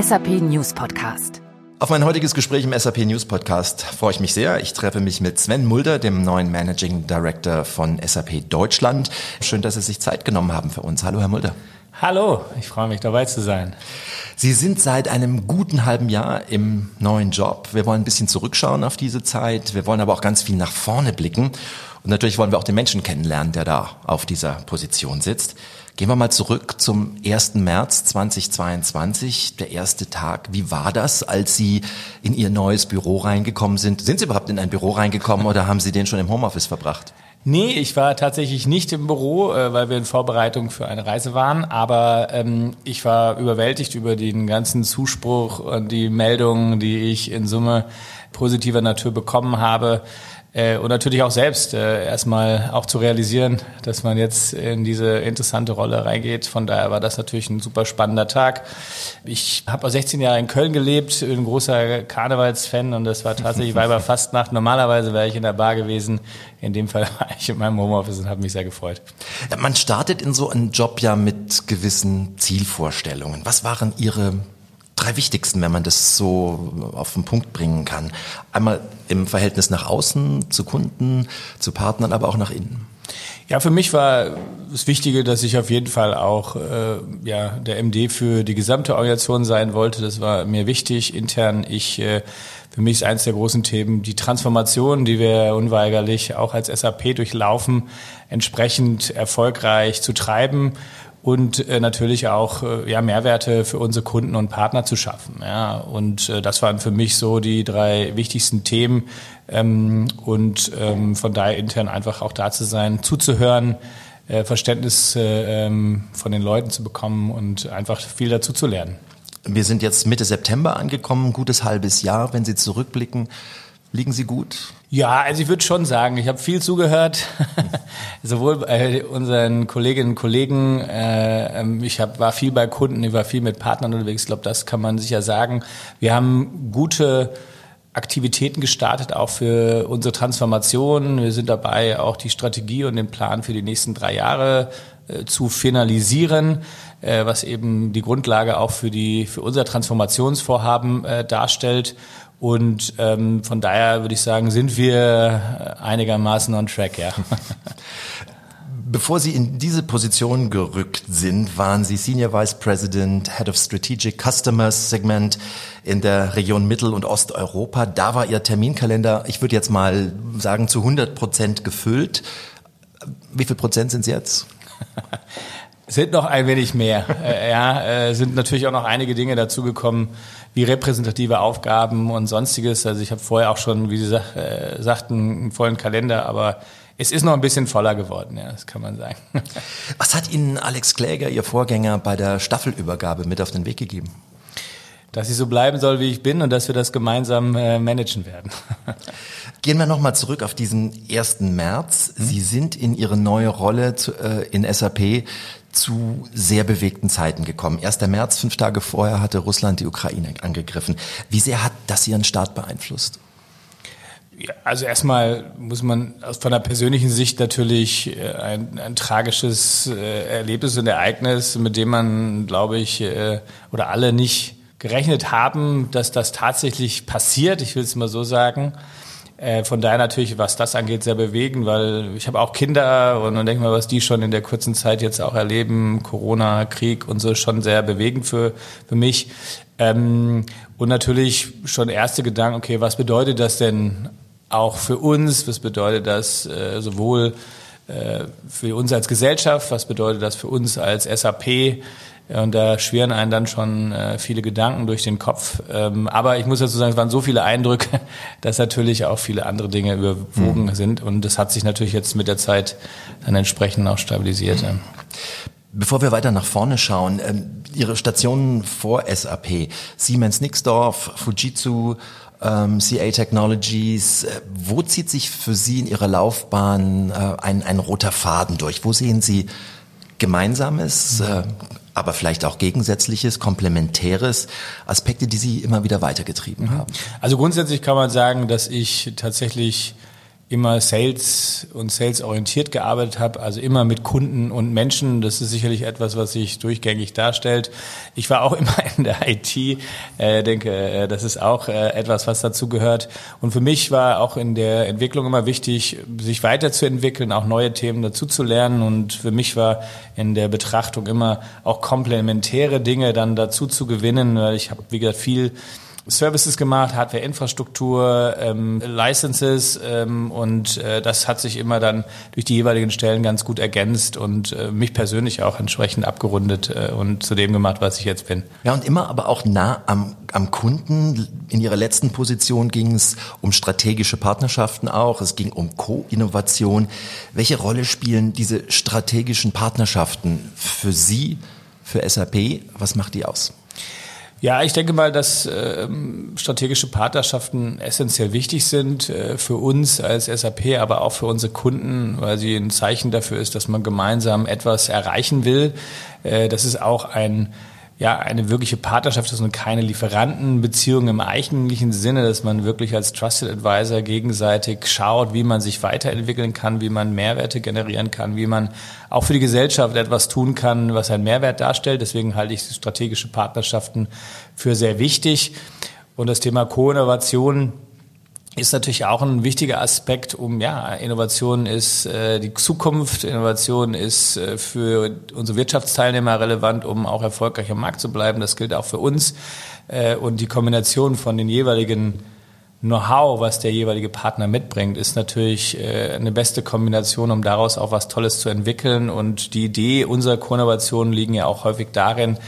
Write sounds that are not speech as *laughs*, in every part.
SAP News Podcast. Auf mein heutiges Gespräch im SAP News Podcast freue ich mich sehr. Ich treffe mich mit Sven Mulder, dem neuen Managing Director von SAP Deutschland. Schön, dass Sie sich Zeit genommen haben für uns. Hallo, Herr Mulder. Hallo, ich freue mich dabei zu sein. Sie sind seit einem guten halben Jahr im neuen Job. Wir wollen ein bisschen zurückschauen auf diese Zeit. Wir wollen aber auch ganz viel nach vorne blicken. Und natürlich wollen wir auch den Menschen kennenlernen, der da auf dieser Position sitzt. Gehen wir mal zurück zum 1. März 2022, der erste Tag. Wie war das, als Sie in Ihr neues Büro reingekommen sind? Sind Sie überhaupt in ein Büro reingekommen oder haben Sie den schon im Homeoffice verbracht? Nee, ich war tatsächlich nicht im Büro, äh, weil wir in Vorbereitung für eine Reise waren. Aber ähm, ich war überwältigt über den ganzen Zuspruch und die Meldungen, die ich in Summe positiver Natur bekommen habe. Äh, und natürlich auch selbst äh, erstmal auch zu realisieren, dass man jetzt in diese interessante Rolle reingeht. Von daher war das natürlich ein super spannender Tag. Ich habe 16 Jahre in Köln gelebt, bin ein großer Karnevalsfan und das war tatsächlich Weiberfastnacht. Normalerweise wäre ich in der Bar gewesen. In dem Fall *laughs* war ich in meinem Homeoffice und habe mich sehr gefreut. Man startet in so einen Job ja mit gewissen Zielvorstellungen. Was waren Ihre drei wichtigsten, wenn man das so auf den Punkt bringen kann. Einmal im Verhältnis nach außen, zu Kunden, zu Partnern, aber auch nach innen. Ja, für mich war das Wichtige, dass ich auf jeden Fall auch äh, ja, der MD für die gesamte Organisation sein wollte. Das war mir wichtig intern. Ich äh, für mich ist eines der großen Themen die Transformation, die wir unweigerlich auch als SAP durchlaufen, entsprechend erfolgreich zu treiben und äh, natürlich auch äh, ja, Mehrwerte für unsere Kunden und Partner zu schaffen. Ja. Und äh, das waren für mich so die drei wichtigsten Themen ähm, und ähm, von daher intern einfach auch da zu sein, zuzuhören, äh, Verständnis äh, ähm, von den Leuten zu bekommen und einfach viel dazu zu lernen. Wir sind jetzt Mitte September angekommen, gutes halbes Jahr, wenn Sie zurückblicken. Liegen Sie gut? Ja, also ich würde schon sagen, ich habe viel zugehört, *laughs* sowohl bei unseren Kolleginnen und Kollegen. Äh, ähm, ich hab, war viel bei Kunden, ich war viel mit Partnern unterwegs. Ich glaube, das kann man sicher sagen. Wir haben gute Aktivitäten gestartet, auch für unsere Transformation. Wir sind dabei, auch die Strategie und den Plan für die nächsten drei Jahre äh, zu finalisieren, äh, was eben die Grundlage auch für die für unser Transformationsvorhaben äh, darstellt. Und ähm, von daher würde ich sagen, sind wir einigermaßen on track, ja. *laughs* Bevor Sie in diese Position gerückt sind, waren Sie Senior Vice President, Head of Strategic Customers Segment in der Region Mittel- und Osteuropa. Da war Ihr Terminkalender, ich würde jetzt mal sagen, zu 100 Prozent gefüllt. Wie viel Prozent sind es jetzt? *laughs* sind noch ein wenig mehr. *laughs* äh, ja, äh, sind natürlich auch noch einige Dinge dazugekommen, wie repräsentative Aufgaben und sonstiges. Also ich habe vorher auch schon, wie Sie sag, äh, sagten, einen vollen Kalender, aber es ist noch ein bisschen voller geworden, ja, das kann man sagen. *laughs* Was hat Ihnen Alex Kläger, Ihr Vorgänger, bei der Staffelübergabe mit auf den Weg gegeben? Dass ich so bleiben soll, wie ich bin und dass wir das gemeinsam äh, managen werden. *laughs* Gehen wir nochmal zurück auf diesen 1. März. Sie sind in Ihre neue Rolle zu, äh, in SAP zu sehr bewegten Zeiten gekommen. 1. März, fünf Tage vorher, hatte Russland die Ukraine angegriffen. Wie sehr hat das Ihren Start beeinflusst? Also erstmal muss man von der persönlichen Sicht natürlich äh, ein, ein tragisches äh, Erlebnis und Ereignis, mit dem man, glaube ich, äh, oder alle nicht gerechnet haben, dass das tatsächlich passiert. Ich will es mal so sagen. Äh, von daher natürlich, was das angeht, sehr bewegend, weil ich habe auch Kinder und dann denke mal, was die schon in der kurzen Zeit jetzt auch erleben, Corona, Krieg und so, schon sehr bewegend für, für mich. Ähm, und natürlich schon erste Gedanken, okay, was bedeutet das denn auch für uns? Was bedeutet das äh, sowohl äh, für uns als Gesellschaft? Was bedeutet das für uns als SAP? Und da schwirren einen dann schon äh, viele Gedanken durch den Kopf. Ähm, aber ich muss dazu sagen, es waren so viele Eindrücke, *laughs* dass natürlich auch viele andere Dinge überwogen mhm. sind. Und das hat sich natürlich jetzt mit der Zeit dann entsprechend auch stabilisiert. Mhm. Bevor wir weiter nach vorne schauen, ähm, Ihre Stationen vor SAP, Siemens Nixdorf, Fujitsu, ähm, CA Technologies, äh, wo zieht sich für Sie in Ihrer Laufbahn äh, ein, ein roter Faden durch? Wo sehen Sie Gemeinsames, äh, aber vielleicht auch Gegensätzliches, Komplementäres, Aspekte, die Sie immer wieder weitergetrieben mhm. haben? Also grundsätzlich kann man sagen, dass ich tatsächlich immer Sales und Sales orientiert gearbeitet habe, also immer mit Kunden und Menschen. Das ist sicherlich etwas, was sich durchgängig darstellt. Ich war auch *laughs* immer in der IT, äh, denke, äh, das ist auch äh, etwas, was dazu gehört. Und für mich war auch in der Entwicklung immer wichtig, sich weiterzuentwickeln, auch neue Themen dazu zu lernen. Und für mich war in der Betrachtung immer auch komplementäre Dinge dann dazu zu gewinnen, weil ich habe, wie gesagt, viel Services gemacht, Hardware-Infrastruktur, ähm, Licenses ähm, und äh, das hat sich immer dann durch die jeweiligen Stellen ganz gut ergänzt und äh, mich persönlich auch entsprechend abgerundet äh, und zu dem gemacht, was ich jetzt bin. Ja, und immer aber auch nah am, am Kunden. In Ihrer letzten Position ging es um strategische Partnerschaften auch, es ging um Co-Innovation. Welche Rolle spielen diese strategischen Partnerschaften für Sie, für SAP? Was macht die aus? Ja, ich denke mal, dass äh, strategische Partnerschaften essentiell wichtig sind äh, für uns als SAP, aber auch für unsere Kunden, weil sie ein Zeichen dafür ist, dass man gemeinsam etwas erreichen will. Äh, das ist auch ein ja, eine wirkliche Partnerschaft ist und keine Lieferantenbeziehung im eigentlichen Sinne, dass man wirklich als Trusted Advisor gegenseitig schaut, wie man sich weiterentwickeln kann, wie man Mehrwerte generieren kann, wie man auch für die Gesellschaft etwas tun kann, was einen Mehrwert darstellt. Deswegen halte ich strategische Partnerschaften für sehr wichtig. Und das Thema Co-Innovation ist natürlich auch ein wichtiger Aspekt, um ja, Innovation ist äh, die Zukunft, Innovation ist äh, für unsere Wirtschaftsteilnehmer relevant, um auch erfolgreich am Markt zu bleiben. Das gilt auch für uns. Äh, und die Kombination von den jeweiligen Know-how, was der jeweilige Partner mitbringt, ist natürlich äh, eine beste Kombination, um daraus auch was Tolles zu entwickeln. Und die Idee unserer Co-Innovationen liegen ja auch häufig darin,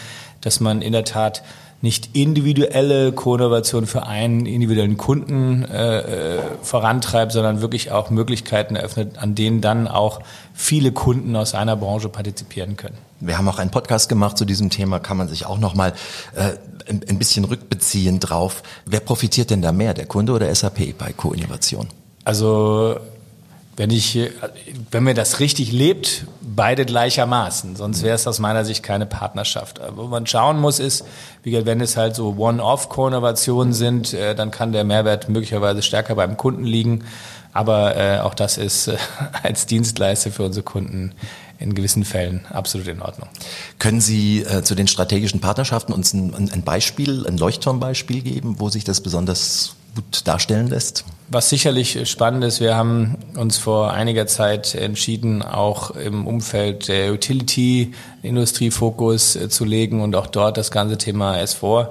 dass man in der Tat nicht individuelle Co-Innovation für einen individuellen Kunden äh, äh, vorantreibt, sondern wirklich auch Möglichkeiten eröffnet, an denen dann auch viele Kunden aus einer Branche partizipieren können. Wir haben auch einen Podcast gemacht zu diesem Thema, kann man sich auch noch mal äh, ein, ein bisschen rückbeziehen drauf. Wer profitiert denn da mehr, der Kunde oder SAP bei Co-Innovation? Also wenn ich, wenn mir das richtig lebt, beide gleichermaßen. Sonst wäre es aus meiner Sicht keine Partnerschaft. Wo man schauen muss, ist, wie wenn es halt so One-Off-Koinnovationen sind, äh, dann kann der Mehrwert möglicherweise stärker beim Kunden liegen. Aber äh, auch das ist äh, *laughs* als Dienstleister für unsere Kunden in gewissen Fällen absolut in Ordnung. Können Sie äh, zu den strategischen Partnerschaften uns ein, ein Beispiel, ein Leuchtturmbeispiel geben, wo sich das besonders gut darstellen lässt? Was sicherlich spannend ist, wir haben uns vor einiger Zeit entschieden, auch im Umfeld der Utility-Industrie Fokus äh, zu legen und auch dort das ganze Thema S4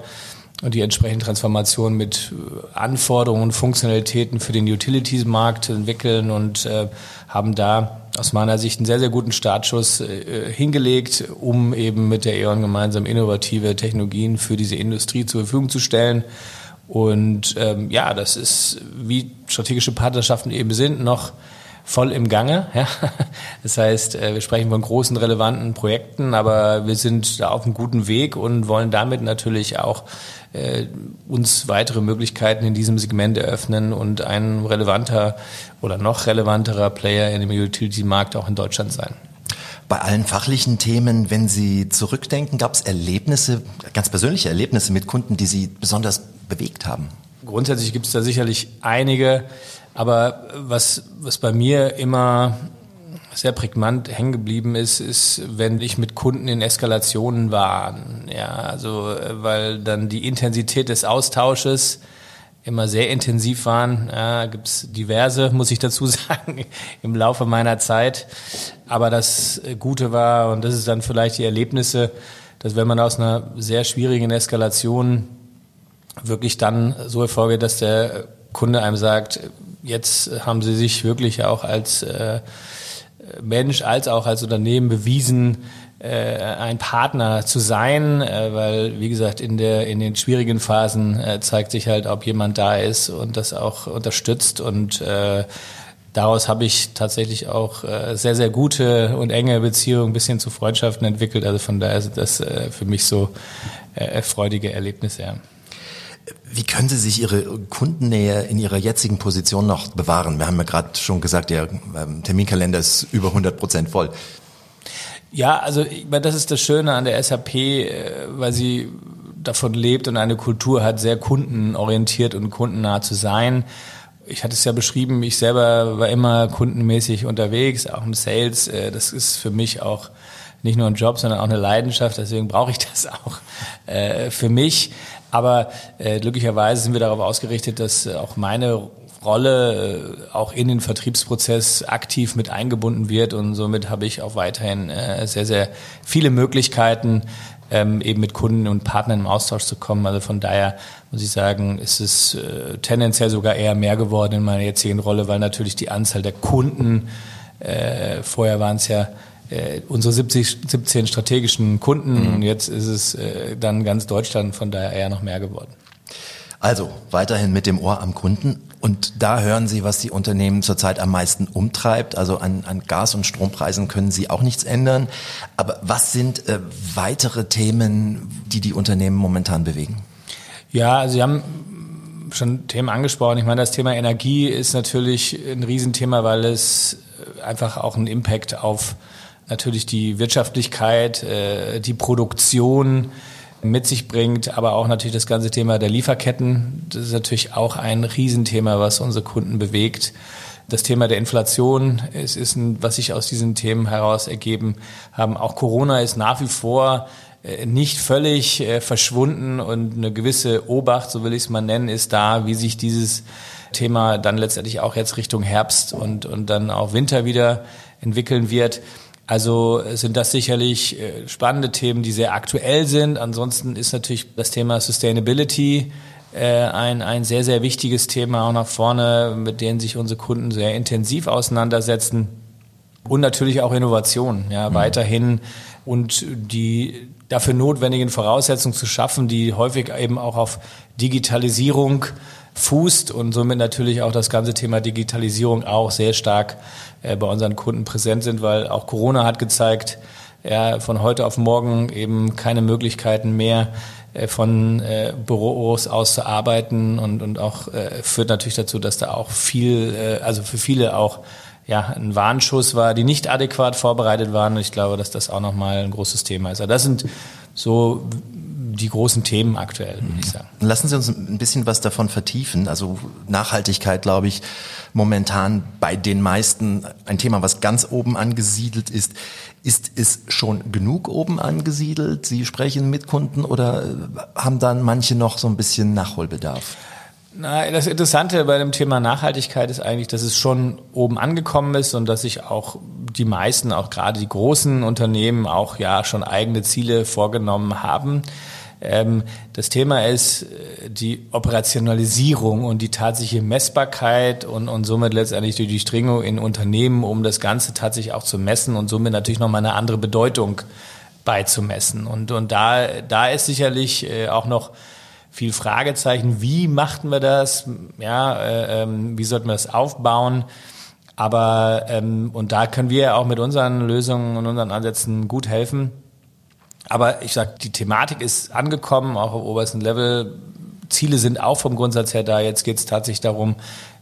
und die entsprechende Transformation mit äh, Anforderungen und Funktionalitäten für den Utilities-Markt entwickeln und äh, haben da aus meiner Sicht einen sehr, sehr guten Startschuss äh, hingelegt, um eben mit der E.ON gemeinsam innovative Technologien für diese Industrie zur Verfügung zu stellen. Und ähm, ja, das ist, wie strategische Partnerschaften eben sind, noch voll im Gange. *laughs* Ja. Das heißt, äh, wir sprechen von großen, relevanten Projekten, aber wir sind da auf einem guten Weg und wollen damit natürlich auch äh, uns weitere Möglichkeiten in diesem Segment eröffnen und ein relevanter oder noch relevanterer Player in dem Utility-Markt auch in Deutschland sein. Bei allen fachlichen Themen, wenn Sie zurückdenken, gab es Erlebnisse, ganz persönliche Erlebnisse mit Kunden, die Sie besonders bewegt haben? Grundsätzlich gibt es da sicherlich einige, aber was, was bei mir immer sehr prägnant hängen geblieben ist, ist, wenn ich mit Kunden in Eskalationen war. Ja, also weil dann die Intensität des Austausches immer sehr intensiv waren. Ja, Gibt diverse, muss ich dazu *laughs* sagen, im Laufe meiner Zeit. Aber das Gute war, und das ist dann vielleicht die Erlebnisse, dass wenn man aus einer sehr schwierigen Eskalation wirklich dann so Erfolge, dass der Kunde einem sagt, jetzt haben sie sich wirklich auch als äh, Mensch als auch als Unternehmen bewiesen, ein Partner zu sein, äh, weil wie gesagt in der in den schwierigen Phasen äh, zeigt sich halt, ob jemand da ist und das auch unterstützt und äh, daraus habe ich tatsächlich auch äh, sehr sehr gute und enge Beziehungen bis hin zu Freundschaften entwickelt. Also von daher ist das äh, für mich so äh, freudige Erlebnisse. Wie können Sie sich Ihre Kundennähe in Ihrer jetzigen Position noch bewahren? Wir haben ja gerade schon gesagt, der ähm, Terminkalender ist über 100 Prozent voll. Ja, also ich meine, das ist das Schöne an der SAP, äh, weil sie davon lebt und eine Kultur hat, sehr kundenorientiert und kundennah zu sein. ich hatte es ja beschrieben, ich selber war immer kundenmäßig unterwegs, auch im Sales. Äh, das ist für mich auch nicht nur ein Job, sondern auch eine Leidenschaft. Deswegen brauche ich das auch äh, für mich. Aber glücklicherweise sind wir darauf ausgerichtet, dass auch meine Rolle äh, auch in den Vertriebsprozess aktiv mit eingebunden wird und somit habe ich auch weiterhin äh, sehr, sehr viele Möglichkeiten, ähm, eben mit Kunden und Partnern im Austausch zu kommen. Also von daher muss ich sagen, ist es äh, tendenziell sogar eher mehr geworden in meiner jetzigen Rolle, weil natürlich die Anzahl der Kunden, äh, vorher waren es ja äh, unsere 70, 17 strategischen Kunden mhm. und jetzt ist es äh, dann ganz Deutschland, von daher eher noch mehr geworden. Also weiterhin mit dem Ohr am Kunden. Und da hören Sie, was die Unternehmen zurzeit am meisten umtreibt. Also an, an Gas- und Strompreisen können Sie auch nichts ändern. Aber was sind äh, weitere Themen, die die Unternehmen momentan bewegen? Ja, Sie haben schon Themen angesprochen. Ich meine, das Thema Energie ist natürlich ein Riesenthema, weil es einfach auch einen Impact auf natürlich die Wirtschaftlichkeit, äh, die Produktion, mit sich bringt, aber auch natürlich das ganze Thema der Lieferketten. Das ist natürlich auch ein Riesenthema, was unsere Kunden bewegt. Das Thema der Inflation es ist ein, was sich aus diesen Themen heraus ergeben haben. Auch Corona ist nach wie vor äh, nicht völlig äh, verschwunden und eine gewisse Obacht, so will ich es mal nennen, ist da, wie sich dieses Thema dann letztendlich auch jetzt Richtung Herbst und, und dann auch Winter wieder entwickeln wird. Also sind das sicherlich äh, spannende Themen, die sehr aktuell sind. Ansonsten ist natürlich das Thema Sustainability äh, ein, ein sehr, sehr wichtiges Thema auch nach vorne, mit denen sich unsere Kunden sehr intensiv auseinandersetzen. Und natürlich auch Innovation, ja, mhm. weiterhin und die dafür notwendigen Voraussetzungen zu schaffen, die häufig eben auch auf Digitalisierung fußt und somit natürlich auch das ganze Thema Digitalisierung auch sehr stark äh, bei unseren Kunden präsent sind, weil auch Corona hat gezeigt, ja, von heute auf morgen eben keine Möglichkeiten mehr äh, von äh, Büros aus zu arbeiten und, und auch äh, führt natürlich dazu, dass da auch viel, äh, also für viele auch ja, ein Warnschuss war, die nicht adäquat vorbereitet waren. Ich glaube, dass das auch nochmal ein großes Thema ist. Also das sind so die großen Themen aktuell, würde ich sagen. Lassen Sie uns ein bisschen was davon vertiefen. Also Nachhaltigkeit, glaube ich, momentan bei den meisten ein Thema, was ganz oben angesiedelt ist. Ist es schon genug oben angesiedelt? Sie sprechen mit Kunden oder haben dann manche noch so ein bisschen Nachholbedarf? Na, das Interessante bei dem Thema Nachhaltigkeit ist eigentlich, dass es schon oben angekommen ist und dass sich auch die meisten, auch gerade die großen Unternehmen, auch ja schon eigene Ziele vorgenommen haben. Ähm, das Thema ist äh, die Operationalisierung und die tatsächliche Messbarkeit und, und somit letztendlich die Durchdringung in Unternehmen, um das Ganze tatsächlich auch zu messen und somit natürlich nochmal eine andere Bedeutung beizumessen. Und, und da, da ist sicherlich äh, auch noch viel Fragezeichen. Wie machten wir das? Ja, äh, ähm, wie sollten wir das aufbauen? Aber ähm, und da können wir auch mit unseren Lösungen und unseren Ansätzen gut helfen. Aber ich sag, die Thematik ist angekommen, auch auf obersten Level. Ziele sind auch vom Grundsatz her da. Jetzt geht es tatsächlich darum,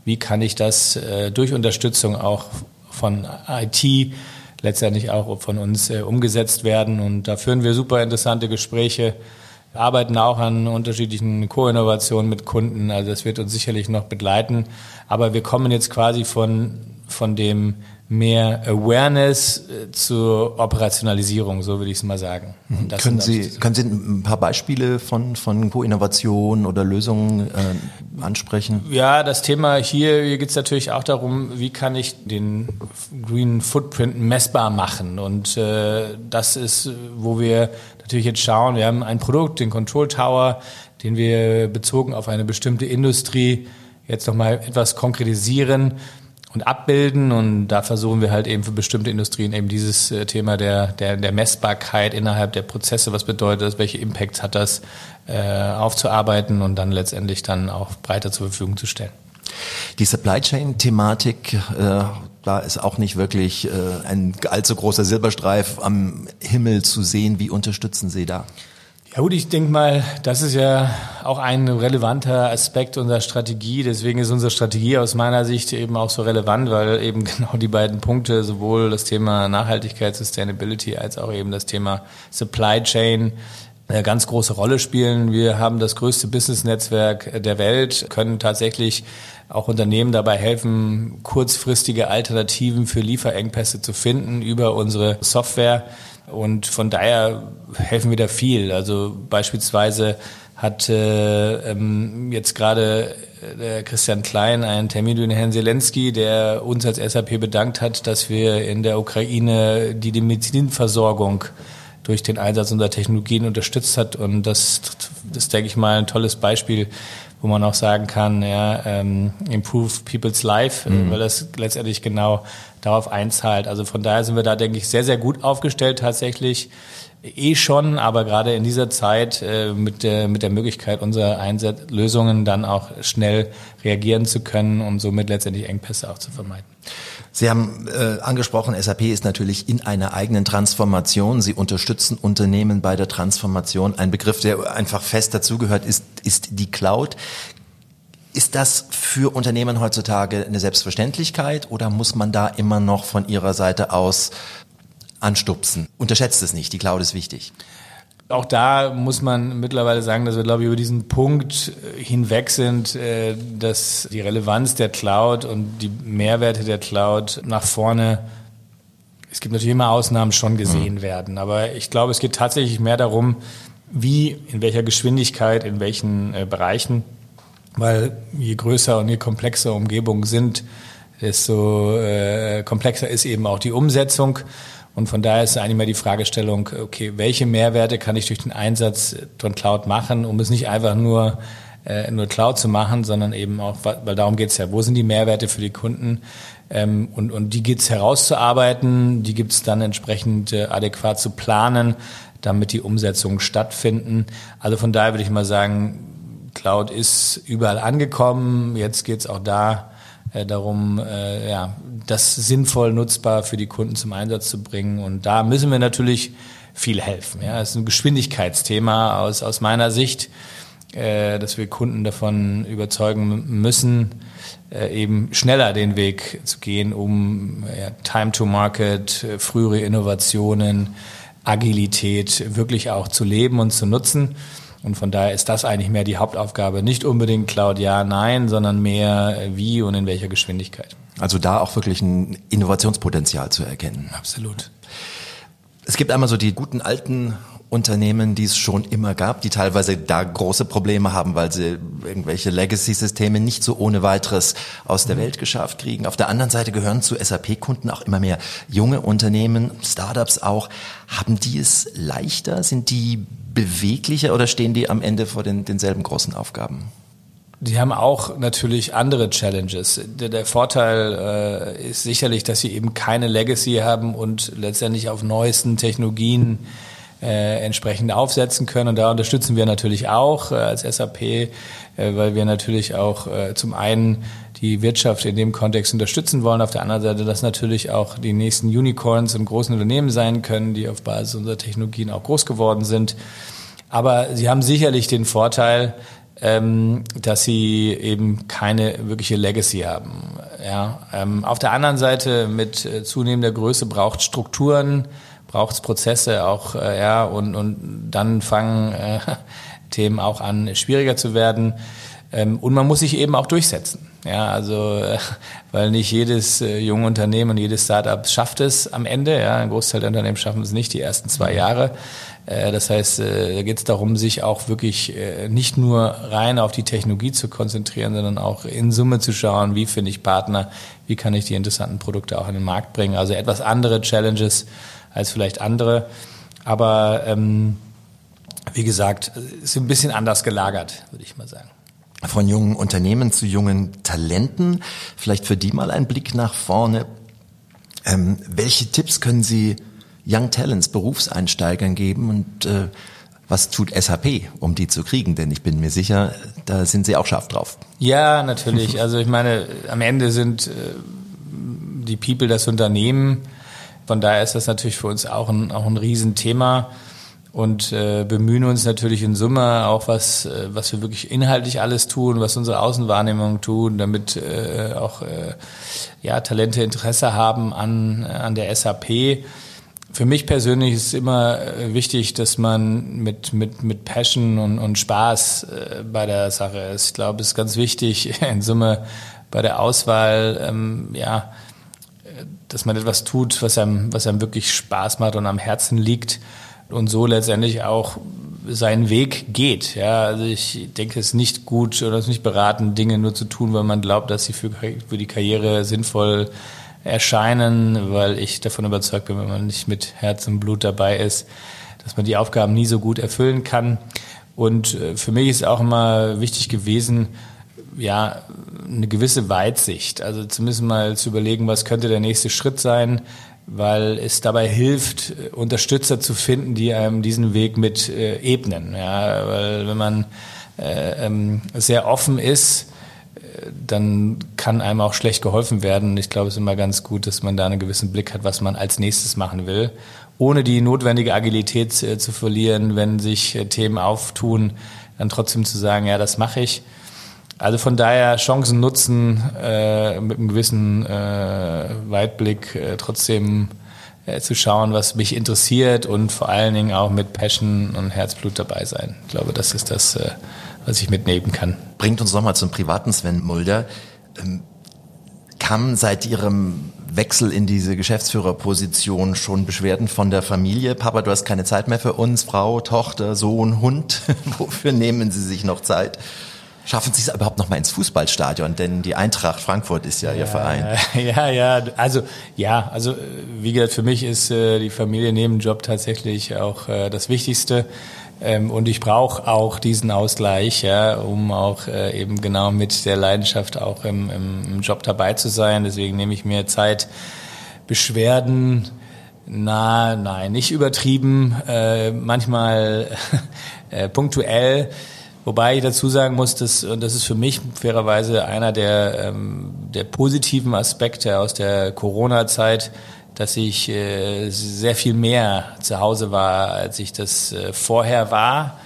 wie kann ich das äh, durch Unterstützung auch von IT letztendlich auch von uns äh, umgesetzt werden. Und da führen wir super interessante Gespräche, arbeiten auch an unterschiedlichen Co-Innovationen mit Kunden. Also das wird uns sicherlich noch begleiten. Aber wir kommen jetzt quasi von, von dem mehr Awareness äh, zur Operationalisierung, so würde ich es mal sagen. können Sie, können Sie ein paar Beispiele von, von Co-Innovation oder Lösungen äh, ansprechen? Ja, das Thema hier, hier geht es natürlich auch darum, wie kann ich den Green Footprint messbar machen. Und äh, das ist, wo wir natürlich jetzt schauen, wir haben ein Produkt, den Control Tower, den wir bezogen auf eine bestimmte Industrie jetzt nochmal etwas konkretisieren und abbilden. Und da versuchen wir halt eben für bestimmte Industrien eben dieses äh, Thema der, der, der Messbarkeit innerhalb der Prozesse, was bedeutet das, welche Impacts hat das, äh, aufzuarbeiten und dann letztendlich dann auch breiter zur Verfügung zu stellen. Die Supply Chain Thematik, äh, da ist auch nicht wirklich äh, ein allzu großer Silberstreif am Himmel zu sehen. Wie unterstützen Sie da? Ja gut, ich denke mal, das ist ja auch ein relevanter Aspekt unserer Strategie. Deswegen ist unsere Strategie aus meiner Sicht eben auch so relevant, weil eben *laughs* genau die beiden Punkte, sowohl das Thema Nachhaltigkeit, Sustainability, als auch eben das Thema Supply Chain, eine ganz große Rolle spielen. Wir haben das größte Business-Netzwerk der Welt, können tatsächlich auch Unternehmen dabei helfen, kurzfristige Alternativen für Lieferengpässe zu finden über unsere Software. Und von daher helfen wir da viel. Also beispielsweise hat äh, ähm, jetzt gerade äh, Christian Klein einen Termin mit Herrn Zelensky, der uns als SAP bedankt hat, dass wir in der Ukraine die, die Medizinversorgung durch den Einsatz unserer Technologien unterstützt hat. Und das, das denke ich mal, ein tolles Beispiel, wo man auch sagen kann, ja, ähm, improve people's life, mhm. weil das letztendlich genau darauf einzahlt. Also von daher sind wir da, denke ich, sehr, sehr gut aufgestellt tatsächlich. Eh schon, aber gerade in dieser Zeit äh, mit, der, mit der Möglichkeit unserer Einsatzlösungen dann auch schnell reagieren zu können und somit letztendlich Engpässe auch zu vermeiden. Sie haben äh, angesprochen, SAP ist natürlich in einer eigenen Transformation. Sie unterstützen Unternehmen bei der Transformation. Ein Begriff, der einfach fest dazugehört, ist, ist die Cloud. Ist das für Unternehmen heutzutage eine Selbstverständlichkeit oder muss man da immer noch von Ihrer Seite aus anstupsen. Unterschätzt es nicht, die Cloud ist wichtig. Auch da muss man mittlerweile sagen, dass wir, glaube ich, über diesen Punkt äh, hinweg sind, äh, dass die Relevanz der Cloud und die Mehrwerte der Cloud nach vorne, es gibt natürlich immer Ausnahmen, schon gesehen mhm. werden. Aber ich glaube, es geht tatsächlich mehr darum, wie, in welcher Geschwindigkeit, in welchen äh, Bereichen, weil je größer und je komplexer Umgebungen sind, desto komplexer ist eben auch die Umsetzung. Und von daher ist eigentlich mal die Fragestellung, okay, welche Mehrwerte kann ich durch den Einsatz von Cloud machen, um es nicht einfach nur äh, nur Cloud zu machen, sondern eben auch, weil darum geht es ja, wo sind die Mehrwerte für die Kunden? Ähm, und, und die gilt es herauszuarbeiten, die gibt es dann entsprechend äh, adäquat zu planen, damit die Umsetzungen stattfinden. Also von daher würde ich mal sagen, Cloud ist überall angekommen. Jetzt geht es auch da äh, darum, äh, ja, das sinnvoll nutzbar für die Kunden zum Einsatz zu bringen. Und da müssen wir natürlich viel helfen. Ja, es ist ein Geschwindigkeitsthema aus, aus meiner Sicht, äh, dass wir Kunden davon überzeugen müssen, äh, eben schneller den Weg zu gehen, um ja, Time to Market, äh, frühere Innovationen, Agilität wirklich auch zu leben und zu nutzen. Und von daher ist das eigentlich mehr die Hauptaufgabe. Nicht unbedingt Cloud ja, nein, sondern mehr wie und in welcher Geschwindigkeit. Also da auch wirklich ein Innovationspotenzial zu erkennen. Absolut. Es gibt einmal so die guten alten Unternehmen, die es schon immer gab, die teilweise da große Probleme haben, weil sie irgendwelche Legacy-Systeme nicht so ohne weiteres aus der mhm. Welt geschafft kriegen. Auf der anderen Seite gehören zu SAP-Kunden auch immer mehr junge Unternehmen, Startups auch. Haben die es leichter? Sind die beweglicher oder stehen die am Ende vor den, denselben großen Aufgaben? Die haben auch natürlich andere Challenges. Der, der Vorteil äh, ist sicherlich, dass sie eben keine Legacy haben und letztendlich auf neuesten Technologien äh, entsprechend aufsetzen können. Und da unterstützen wir natürlich auch äh, als SAP, äh, weil wir natürlich auch äh, zum einen die Wirtschaft in dem Kontext unterstützen wollen. Auf der anderen Seite, dass natürlich auch die nächsten Unicorns und großen Unternehmen sein können, die auf Basis unserer Technologien auch groß geworden sind. Aber sie haben sicherlich den Vorteil, ähm, dass sie eben keine wirkliche Legacy haben. Ja, ähm, auf der anderen Seite mit äh, zunehmender Größe braucht Strukturen, braucht es Prozesse auch, äh, ja, und, und dann fangen äh, *laughs* Themen auch an, schwieriger zu werden. Ähm, und man muss sich eben auch durchsetzen. Ja, also äh, weil nicht jedes äh, junge Unternehmen und jedes Startup schafft es am Ende. Ja, ein Großteil der Unternehmen schaffen es nicht die ersten zwei Jahre. Äh, das heißt, da geht es darum, sich auch wirklich nicht nur rein auf die Technologie zu konzentrieren, sondern auch in Summe zu schauen, wie finde ich Partner, wie kann ich die interessanten Produkte auch in den Markt bringen. Also etwas andere Challenges als vielleicht andere. Aber ähm, wie gesagt, ist ein bisschen anders gelagert, würde ich mal sagen von jungen Unternehmen zu jungen Talenten. Vielleicht für die mal ein Blick nach vorne. Ähm, welche Tipps können Sie Young Talents, Berufseinsteigern geben und äh, was tut SAP, um die zu kriegen? Denn ich bin mir sicher, da sind Sie auch scharf drauf. Ja, natürlich. Also ich meine, am Ende sind äh, die People das Unternehmen. Von daher ist das natürlich für uns auch ein, auch ein Riesenthema und äh, bemühen uns natürlich in Summe auch was, äh, was wir wirklich inhaltlich alles tun, was unsere Außenwahrnehmung tun, damit äh, auch äh, ja Talente Interesse haben an an der SAP. Für mich persönlich ist es immer äh, wichtig, dass man mit, mit, mit Passion und, und Spaß äh, bei der Sache ist. Ich glaube, es ist ganz wichtig, *laughs* in Summe bei der Auswahl, ähm, ja, dass man etwas tut, was einem, was einem wirklich Spaß macht und am Herzen liegt und so letztendlich auch seinen Weg geht. Ja, also ich denke, es ist nicht gut oder es ist nicht beraten, Dinge nur zu tun, weil man glaubt, dass sie für, für die Karriere sinnvoll erscheinen, weil ich davon überzeugt bin, wenn man nicht mit Herz und Blut dabei ist, dass man die Aufgaben nie so gut erfüllen kann. Und äh, für mich ist auch immer wichtig gewesen, ja, eine gewisse Weitsicht. Also zumindest mal zu überlegen, was könnte der nächste Schritt sein, weil es dabei hilft, Unterstützer zu finden, die einem diesen Weg mit äh, ebnen. Ja, weil wenn man äh, ähm, sehr offen ist, äh, dann kann einem auch schlecht geholfen werden. Ich glaube, es ist immer ganz gut, dass man da einen gewissen Blick hat, was man als nächstes machen will, ohne die notwendige Agilität äh, zu verlieren, wenn sich äh, Themen auftun, dann trotzdem zu sagen, ja, das mache ich. Also von daher Chancen nutzen, äh, mit einem gewissen äh, Weitblick äh, trotzdem äh, zu schauen, was mich interessiert und vor allen Dingen auch mit Passion und Herzblut dabei sein. Ich glaube, das ist das, äh, was ich mitnehmen kann. Bringt uns nochmal zum privaten Sven Mulder. Ähm, kam seit Ihrem Wechsel in diese Geschäftsführerposition schon Beschwerden von der Familie? Papa, du hast keine Zeit mehr für uns, Frau, Tochter, Sohn, Hund. *laughs* Wofür nehmen Sie sich noch Zeit? Schaffen Sie es überhaupt noch mal ins Fußballstadion? Denn die Eintracht Frankfurt ist ja, ja Ihr Verein. *laughs* Ja, ja, also ja, also wie gesagt, für mich ist äh, die Familie neben Job tatsächlich auch äh, das Wichtigste. Ähm, und ich brauche auch diesen Ausgleich, ja, um auch äh, eben genau mit der Leidenschaft auch im, im, im Job dabei zu sein. Deswegen nehme ich mir Zeit, Beschwerden, na, nein, nicht übertrieben, äh, manchmal *laughs* äh, punktuell Wobei ich dazu sagen muss, dass, und das ist für mich fairerweise einer der, ähm, der positiven Aspekte aus der Corona-Zeit, dass ich äh, sehr viel mehr zu Hause war, als ich das äh, vorher war.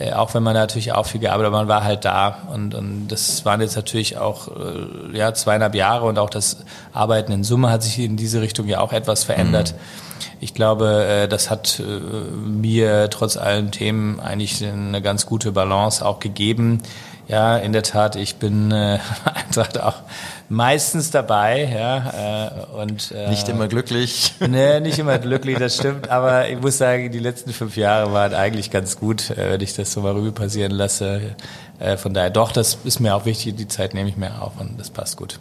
Äh, auch wenn man natürlich auch viel gearbeitet hat, man war halt da. Und, und das waren jetzt natürlich auch äh, ja, zweieinhalb Jahre und auch das Arbeiten in Summe hat sich in diese Richtung ja auch etwas verändert. Mhm ich glaube, äh, das hat äh, mir trotz allen Themen eigentlich eine ganz gute Balance auch gegeben. Ja, in der Tat, ich bin äh, *laughs* auch meistens dabei, ja, äh, und äh, nicht immer glücklich. *laughs* Nee, nicht immer glücklich, das stimmt. Aber ich muss sagen, die letzten fünf Jahre waren eigentlich ganz gut, äh, wenn ich das so mal rüber passieren lasse. Äh, von daher, doch, das ist mir auch wichtig. Die Zeit nehme ich mir auf und das passt gut.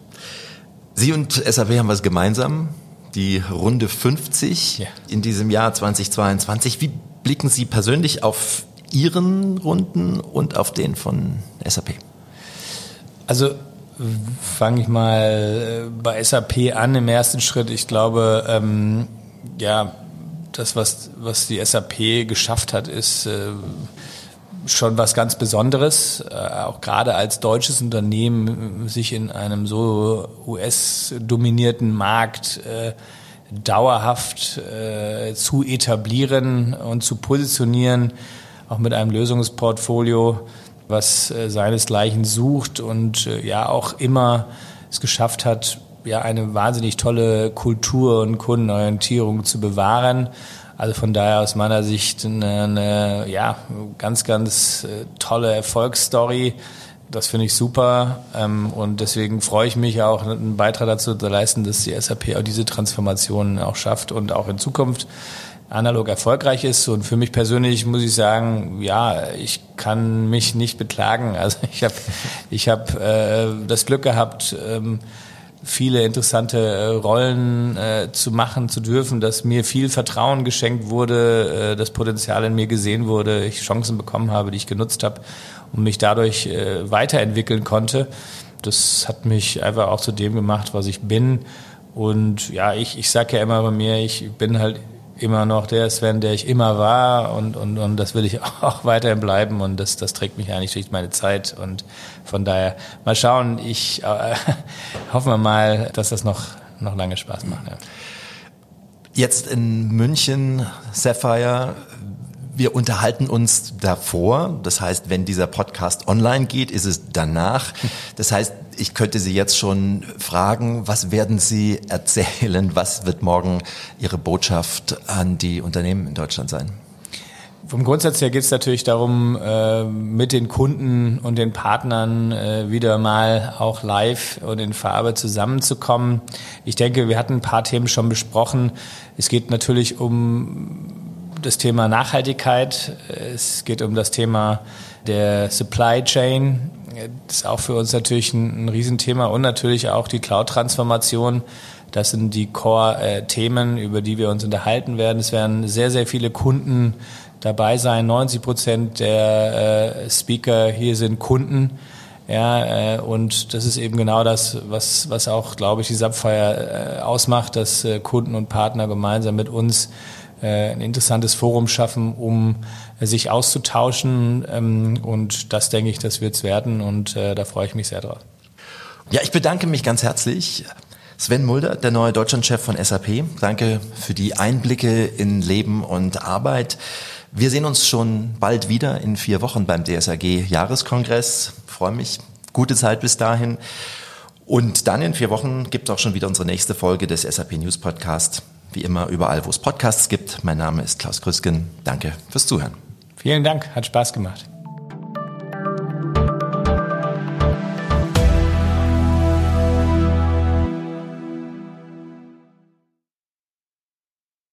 Sie und SAP haben was gemeinsam die Runde 50 ja. in diesem Jahr 2022. Wie blicken Sie persönlich auf Ihren Runden und auf den von SAP? Also fange ich mal äh, bei SAP an im ersten Schritt. Ich glaube, ähm, ja, das, was, was die SAP geschafft hat, ist äh, schon was ganz Besonderes, äh, auch gerade als deutsches Unternehmen sich in einem so US-dominierten Markt äh, dauerhaft äh, zu etablieren und zu positionieren, auch mit einem Lösungsportfolio, was seinesgleichen sucht und ja auch immer es geschafft hat, ja eine wahnsinnig tolle Kultur und Kundenorientierung zu bewahren also von daher aus meiner Sicht eine, eine ja, ganz, ganz äh, tolle Erfolgsstory. Das finde ich super ähm, und deswegen freue ich mich auch, einen Beitrag dazu zu leisten, dass die SAP auch diese Transformation auch schafft und auch in Zukunft analog erfolgreich ist. Und für mich persönlich muss ich sagen, ja, ich kann mich nicht beklagen. Also *laughs* ich habe ich hab, äh, das Glück gehabt, ähm, viele interessante äh, Rollen äh, zu machen zu dürfen, dass mir viel Vertrauen geschenkt wurde, äh, das Potenzial in mir gesehen wurde, ich Chancen bekommen habe, die ich genutzt habe und mich dadurch äh, weiterentwickeln konnte. Das hat mich einfach auch zu dem gemacht, was ich bin. Und ja, ich, ich sage ja immer bei mir, ich bin halt immer noch der Sven, der ich immer war und, und, und das will ich *laughs* auch weiterhin bleiben und das, das trägt mich eigentlich durch meine Zeit und von daher mal schauen, ich äh, *laughs* hoffen wir mal, dass das noch, noch lange Spaß macht. Ja. Jetzt in München, Sapphire, wir unterhalten uns davor. Das heißt, wenn dieser Podcast online geht, ist es danach. Das heißt, ich könnte Sie jetzt schon fragen, was werden Sie erzählen? Was wird morgen Ihre Botschaft an die Unternehmen in Deutschland sein? Vom Grundsatz her geht es natürlich darum, äh, mit den Kunden und den Partnern äh, wieder mal auch live und in Farbe zusammenzukommen. Ich denke, wir hatten ein paar Themen schon besprochen. Es geht natürlich um das Thema Nachhaltigkeit. Es geht um das Thema der Supply Chain. Das ist auch für uns natürlich ein, ein Riesenthema und natürlich auch die Cloud-Transformation. Das sind die Core-Themen, über die wir uns unterhalten werden. Es werden sehr, sehr viele Kunden dabei sein. 90 Prozent der äh, Speaker hier sind Kunden. Ja, äh, und das ist eben genau das, was, was auch, glaube ich, die Subfire äh, ausmacht, dass äh, Kunden und Partner gemeinsam mit uns ein interessantes Forum schaffen, um äh, sich auszutauschen. Ähm, und das denke ich, das wird's werden und äh, da freue ich mich sehr drauf. Ja, ich bedanke mich ganz herzlich. Sven Mulder, der neue Deutschlandchef von SAP. Danke für die Einblicke in Leben und Arbeit. Wir sehen uns schon bald wieder in vier Wochen beim DSAG Jahreskongress. Freue mich. Gute Zeit bis dahin. Und dann in vier Wochen gibt es auch schon wieder unsere nächste Folge des SAP News Podcast. Wie immer überall, wo es Podcasts gibt. Mein Name ist Klaus Krüsken. Danke fürs Zuhören. Vielen Dank, hat Spaß gemacht.